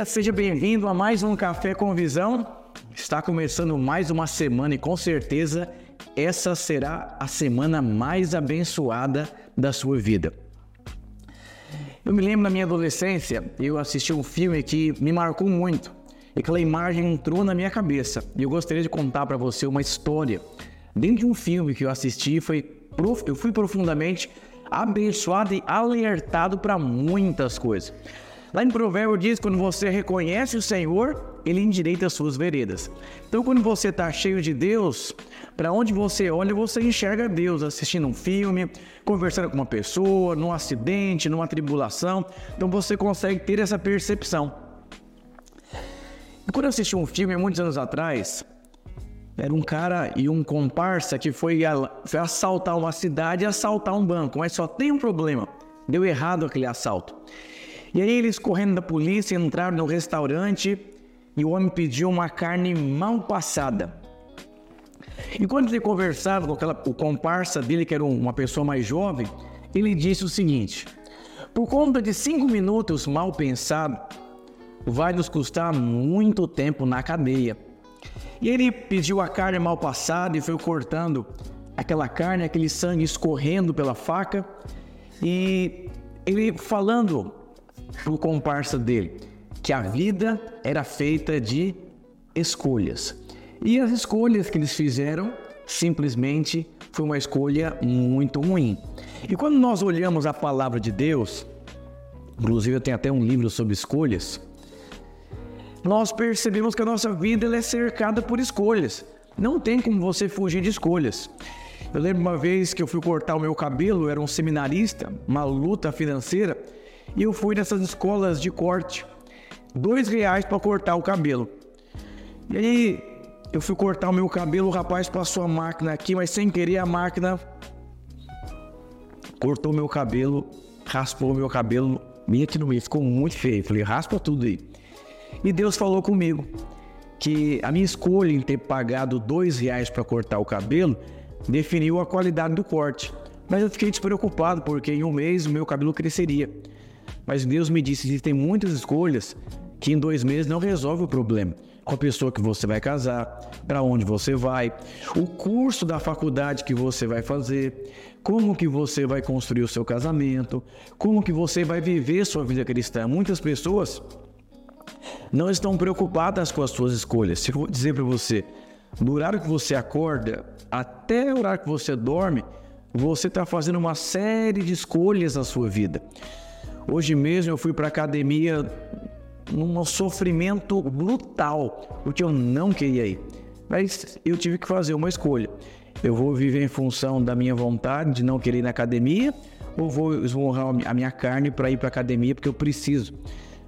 dia, seja bem-vindo a mais um Café com Visão. Está começando mais uma semana e com certeza essa será a semana mais abençoada da sua vida. Eu me lembro na minha adolescência, eu assisti um filme que me marcou muito. E aquela imagem entrou na minha cabeça. E eu gostaria de contar para você uma história. Dentro de um filme que eu assisti, foi eu fui profundamente abençoado e alertado para muitas coisas. Lá em Provérbio diz: quando você reconhece o Senhor, ele endireita as suas veredas. Então, quando você está cheio de Deus, para onde você olha, você enxerga Deus assistindo um filme, conversando com uma pessoa, num acidente, numa tribulação. Então, você consegue ter essa percepção. E quando eu assisti um filme, muitos anos atrás, era um cara e um comparsa que foi, foi assaltar uma cidade e assaltar um banco, mas só tem um problema: deu errado aquele assalto. E aí eles correndo da polícia entraram no restaurante e o homem pediu uma carne mal passada. E quando ele conversava com aquela, o comparsa dele, que era uma pessoa mais jovem, ele disse o seguinte: Por conta de cinco minutos mal pensado, vai nos custar muito tempo na cadeia. E ele pediu a carne mal passada e foi cortando aquela carne, aquele sangue escorrendo pela faca. E ele falando o comparsa dele, que a vida era feita de escolhas. E as escolhas que eles fizeram simplesmente foi uma escolha muito ruim. E quando nós olhamos a palavra de Deus, inclusive eu tenho até um livro sobre escolhas, nós percebemos que a nossa vida é cercada por escolhas. Não tem como você fugir de escolhas. Eu lembro uma vez que eu fui cortar o meu cabelo, era um seminarista, uma luta financeira, e eu fui nessas escolas de corte. Dois reais para cortar o cabelo. E aí eu fui cortar o meu cabelo, o rapaz passou a máquina aqui, mas sem querer a máquina cortou meu cabelo, raspou meu cabelo bem aqui no meio, ficou muito feio. Falei, raspa tudo aí. E Deus falou comigo que a minha escolha em ter pagado dois reais para cortar o cabelo definiu a qualidade do corte. Mas eu fiquei despreocupado porque em um mês o meu cabelo cresceria. Mas Deus me disse: existem muitas escolhas que em dois meses não resolve o problema. Com a pessoa que você vai casar, para onde você vai, o curso da faculdade que você vai fazer, como que você vai construir o seu casamento, como que você vai viver sua vida cristã. Muitas pessoas não estão preocupadas com as suas escolhas. Se eu vou dizer para você, do horário que você acorda até o horário que você dorme, você está fazendo uma série de escolhas na sua vida. Hoje mesmo eu fui para academia num sofrimento brutal, porque eu não queria ir. Mas eu tive que fazer uma escolha. Eu vou viver em função da minha vontade de não querer ir na academia ou vou esmurrar a minha carne para ir para academia porque eu preciso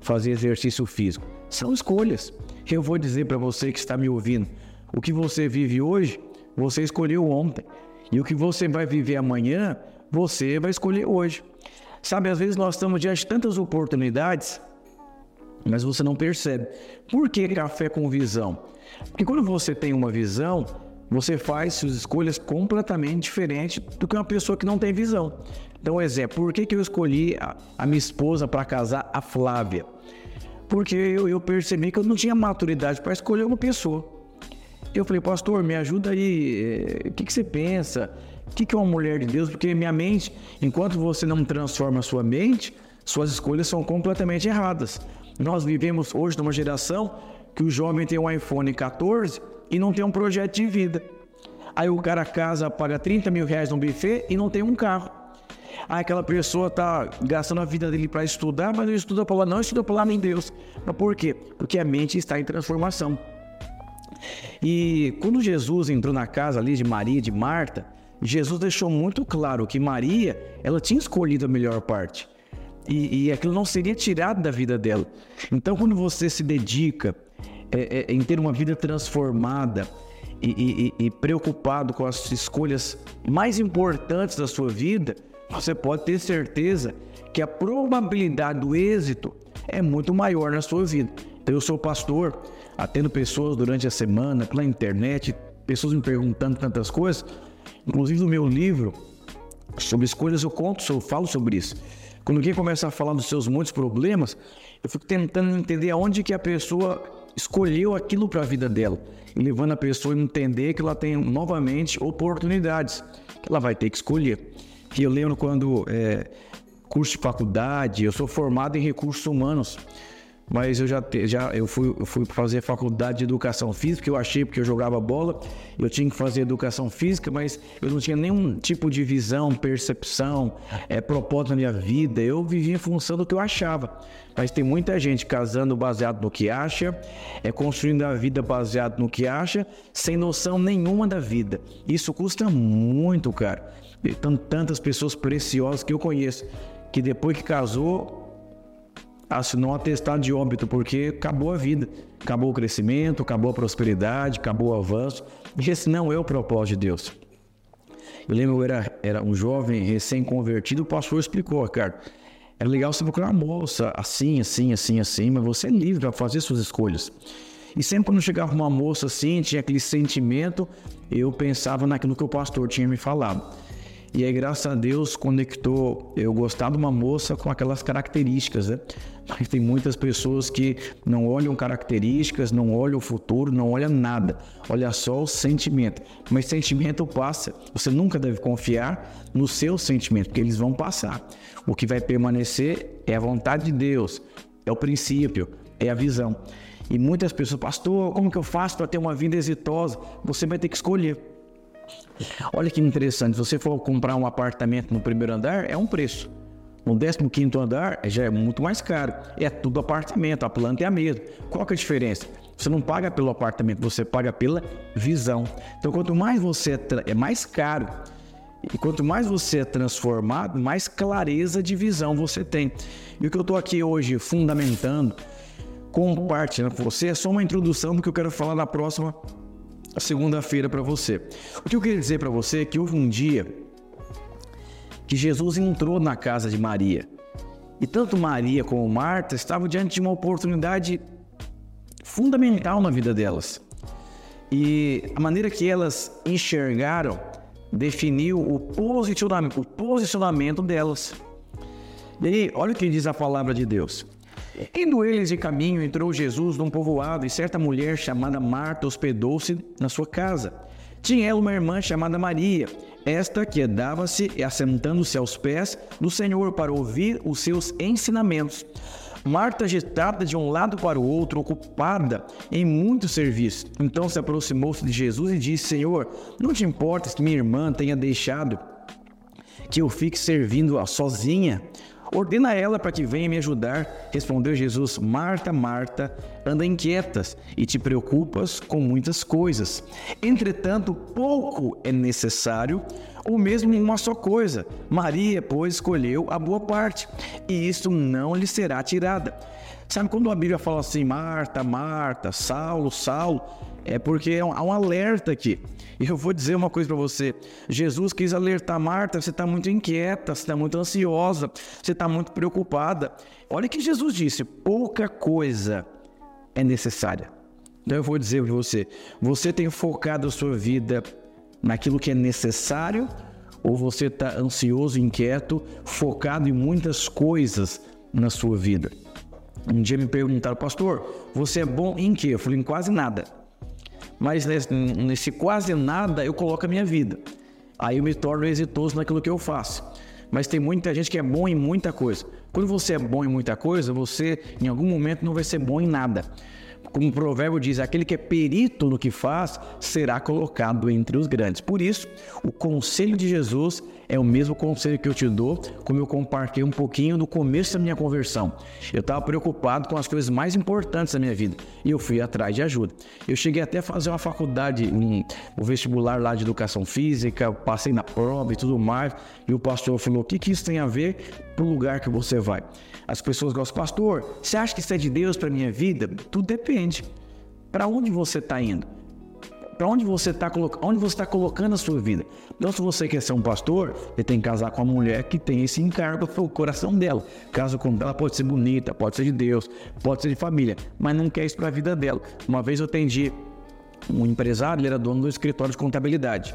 fazer exercício físico? São escolhas. Eu vou dizer para você que está me ouvindo: o que você vive hoje, você escolheu ontem. E o que você vai viver amanhã, você vai escolher hoje. Sabe, às vezes nós estamos diante de tantas oportunidades, mas você não percebe. Por que café com visão? Porque quando você tem uma visão, você faz suas escolhas completamente diferentes do que uma pessoa que não tem visão. Então, exemplo, por que, que eu escolhi a, a minha esposa para casar, a Flávia? Porque eu, eu percebi que eu não tinha maturidade para escolher uma pessoa. Eu falei, pastor, me ajuda aí, eh, o que, que você pensa? O que, é uma mulher de Deus? Porque minha mente, enquanto você não transforma a sua mente, suas escolhas são completamente erradas. Nós vivemos hoje numa geração que o jovem tem um iPhone 14 e não tem um projeto de vida. Aí o cara casa, paga 30 mil reais no buffet e não tem um carro. Aí aquela pessoa está gastando a vida dele para estudar, mas não estuda para lá, não estuda para lá nem Deus. Mas por quê? Porque a mente está em transformação. E quando Jesus entrou na casa ali de Maria e de Marta, Jesus deixou muito claro que Maria, ela tinha escolhido a melhor parte. E, e aquilo não seria tirado da vida dela. Então, quando você se dedica é, é, em ter uma vida transformada e, e, e preocupado com as escolhas mais importantes da sua vida, você pode ter certeza que a probabilidade do êxito é muito maior na sua vida. Então, eu sou pastor, atendo pessoas durante a semana pela internet, pessoas me perguntando tantas coisas. Inclusive no meu livro sobre escolhas eu conto, eu falo sobre isso. Quando alguém começa a falar dos seus muitos problemas, eu fico tentando entender aonde que a pessoa escolheu aquilo para a vida dela. E levando a pessoa a entender que ela tem novamente oportunidades, que ela vai ter que escolher. E eu lembro quando é, curso de faculdade, eu sou formado em recursos humanos mas eu já, já eu fui, eu fui fazer faculdade de educação física, eu achei porque eu jogava bola, eu tinha que fazer educação física, mas eu não tinha nenhum tipo de visão, percepção, é, propósito na minha vida, eu vivia em função do que eu achava. Mas tem muita gente casando baseado no que acha, é construindo a vida baseado no que acha, sem noção nenhuma da vida. Isso custa muito, cara. Tantas pessoas preciosas que eu conheço, que depois que casou, assinou um atestado de óbito, porque acabou a vida, acabou o crescimento, acabou a prosperidade, acabou o avanço. E esse não é o propósito de Deus. Eu lembro, eu era, era um jovem recém-convertido, o pastor explicou, cara, era legal você procurar uma moça assim, assim, assim, assim, mas você é livre para fazer suas escolhas. E sempre quando chegava uma moça assim, tinha aquele sentimento, eu pensava naquilo que o pastor tinha me falado. E aí, graças a Deus, conectou eu gostar de uma moça com aquelas características, né? Mas tem muitas pessoas que não olham características, não olham o futuro, não olham nada. Olha só o sentimento. Mas sentimento passa. Você nunca deve confiar no seu sentimento, porque eles vão passar. O que vai permanecer é a vontade de Deus, é o princípio, é a visão. E muitas pessoas, pastor, como que eu faço para ter uma vida exitosa? Você vai ter que escolher. Olha que interessante, se você for comprar um apartamento no primeiro andar, é um preço. No 15 andar já é muito mais caro. É tudo apartamento, a planta é a mesma. Qual que é a diferença? Você não paga pelo apartamento, você paga pela visão. Então, quanto mais você é, mais caro e quanto mais você é transformado, mais clareza de visão você tem. E o que eu estou aqui hoje fundamentando, compartilhando com você, é só uma introdução do que eu quero falar na próxima segunda-feira para você. O que eu queria dizer para você é que houve um dia que Jesus entrou na casa de Maria. E tanto Maria como Marta estavam diante de uma oportunidade fundamental na vida delas. E a maneira que elas enxergaram definiu o posicionamento, o posicionamento delas. E aí, olha o que diz a palavra de Deus. Indo eles de caminho, entrou Jesus num povoado e certa mulher chamada Marta hospedou-se na sua casa. Tinha ela uma irmã chamada Maria, esta quedava-se e assentando-se aos pés do Senhor para ouvir os seus ensinamentos. Marta agitada de um lado para o outro, ocupada em muito serviço. Então se aproximou-se de Jesus e disse: Senhor, não te importas que minha irmã tenha deixado que eu fique servindo-a sozinha? Ordena ela para que venha me ajudar. Respondeu Jesus: Marta, Marta, anda inquietas e te preocupas com muitas coisas. Entretanto, pouco é necessário, ou mesmo uma só coisa. Maria, pois, escolheu a boa parte, e isso não lhe será tirada. Sabe quando a Bíblia fala assim, Marta, Marta, Saulo, Saulo, é porque há um alerta aqui. E eu vou dizer uma coisa para você: Jesus quis alertar Marta, você está muito inquieta, você está muito ansiosa, você está muito preocupada. Olha que Jesus disse: pouca coisa é necessária. Então eu vou dizer para você: você tem focado a sua vida naquilo que é necessário ou você está ansioso, inquieto, focado em muitas coisas na sua vida? Um dia me perguntaram, pastor, você é bom em quê? Eu falei, em quase nada. Mas nesse, nesse quase nada eu coloco a minha vida. Aí eu me torno exitoso naquilo que eu faço. Mas tem muita gente que é bom em muita coisa. Quando você é bom em muita coisa, você em algum momento não vai ser bom em nada. Como o provérbio diz, aquele que é perito no que faz será colocado entre os grandes. Por isso, o conselho de Jesus é o mesmo conselho que eu te dou, como eu compartilhei um pouquinho no começo da minha conversão. Eu estava preocupado com as coisas mais importantes da minha vida e eu fui atrás de ajuda. Eu cheguei até a fazer uma faculdade, um, um vestibular lá de educação física, passei na prova e tudo mais, e o pastor falou: o que, que isso tem a ver para o lugar que você vai? As pessoas gostam, pastor, você acha que isso é de Deus para minha vida? Tudo depende. Para onde você está indo? Para onde você está onde você está colocando a sua vida. Então, se você quer ser um pastor, você tem que casar com uma mulher que tem esse encargo para o coração dela. Caso com ela pode ser bonita, pode ser de Deus, pode ser de família, mas não quer isso para a vida dela. Uma vez eu atendi um empresário, ele era dono do escritório de contabilidade.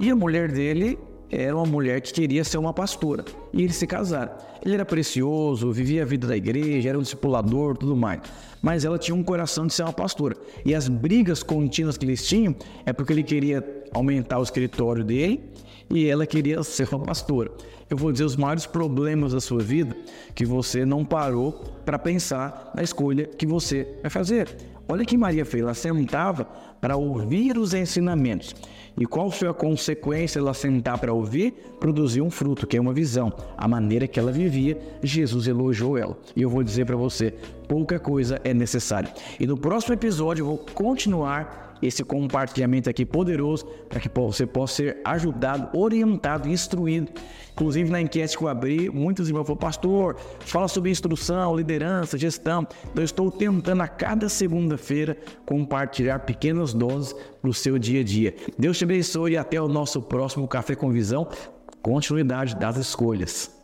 E a mulher dele era uma mulher que queria ser uma pastora. E eles se casaram. Ele era precioso, vivia a vida da igreja, era um discipulador, tudo mais. Mas ela tinha um coração de ser uma pastora. E as brigas contínuas que eles tinham é porque ele queria aumentar o escritório dele e ela queria ser uma pastora. Eu vou dizer os maiores problemas da sua vida que você não parou para pensar na escolha que você vai fazer. Olha que Maria fez, ela sentava para ouvir os ensinamentos. E qual foi a consequência dela sentar para ouvir? Produzir um fruto, que é uma visão. A maneira que ela vivia, Jesus elogiou ela. E eu vou dizer para você, pouca coisa é necessária. E no próximo episódio eu vou continuar esse compartilhamento aqui poderoso para que você possa ser ajudado, orientado, instruído. Inclusive na enquete que eu abri, muitos irmãos falaram, pastor, fala sobre instrução, liderança, gestão. Então eu estou tentando a cada segunda-feira compartilhar pequenas doses para o seu dia a dia. Deus te abençoe e até o nosso próximo Café com Visão. Continuidade das escolhas.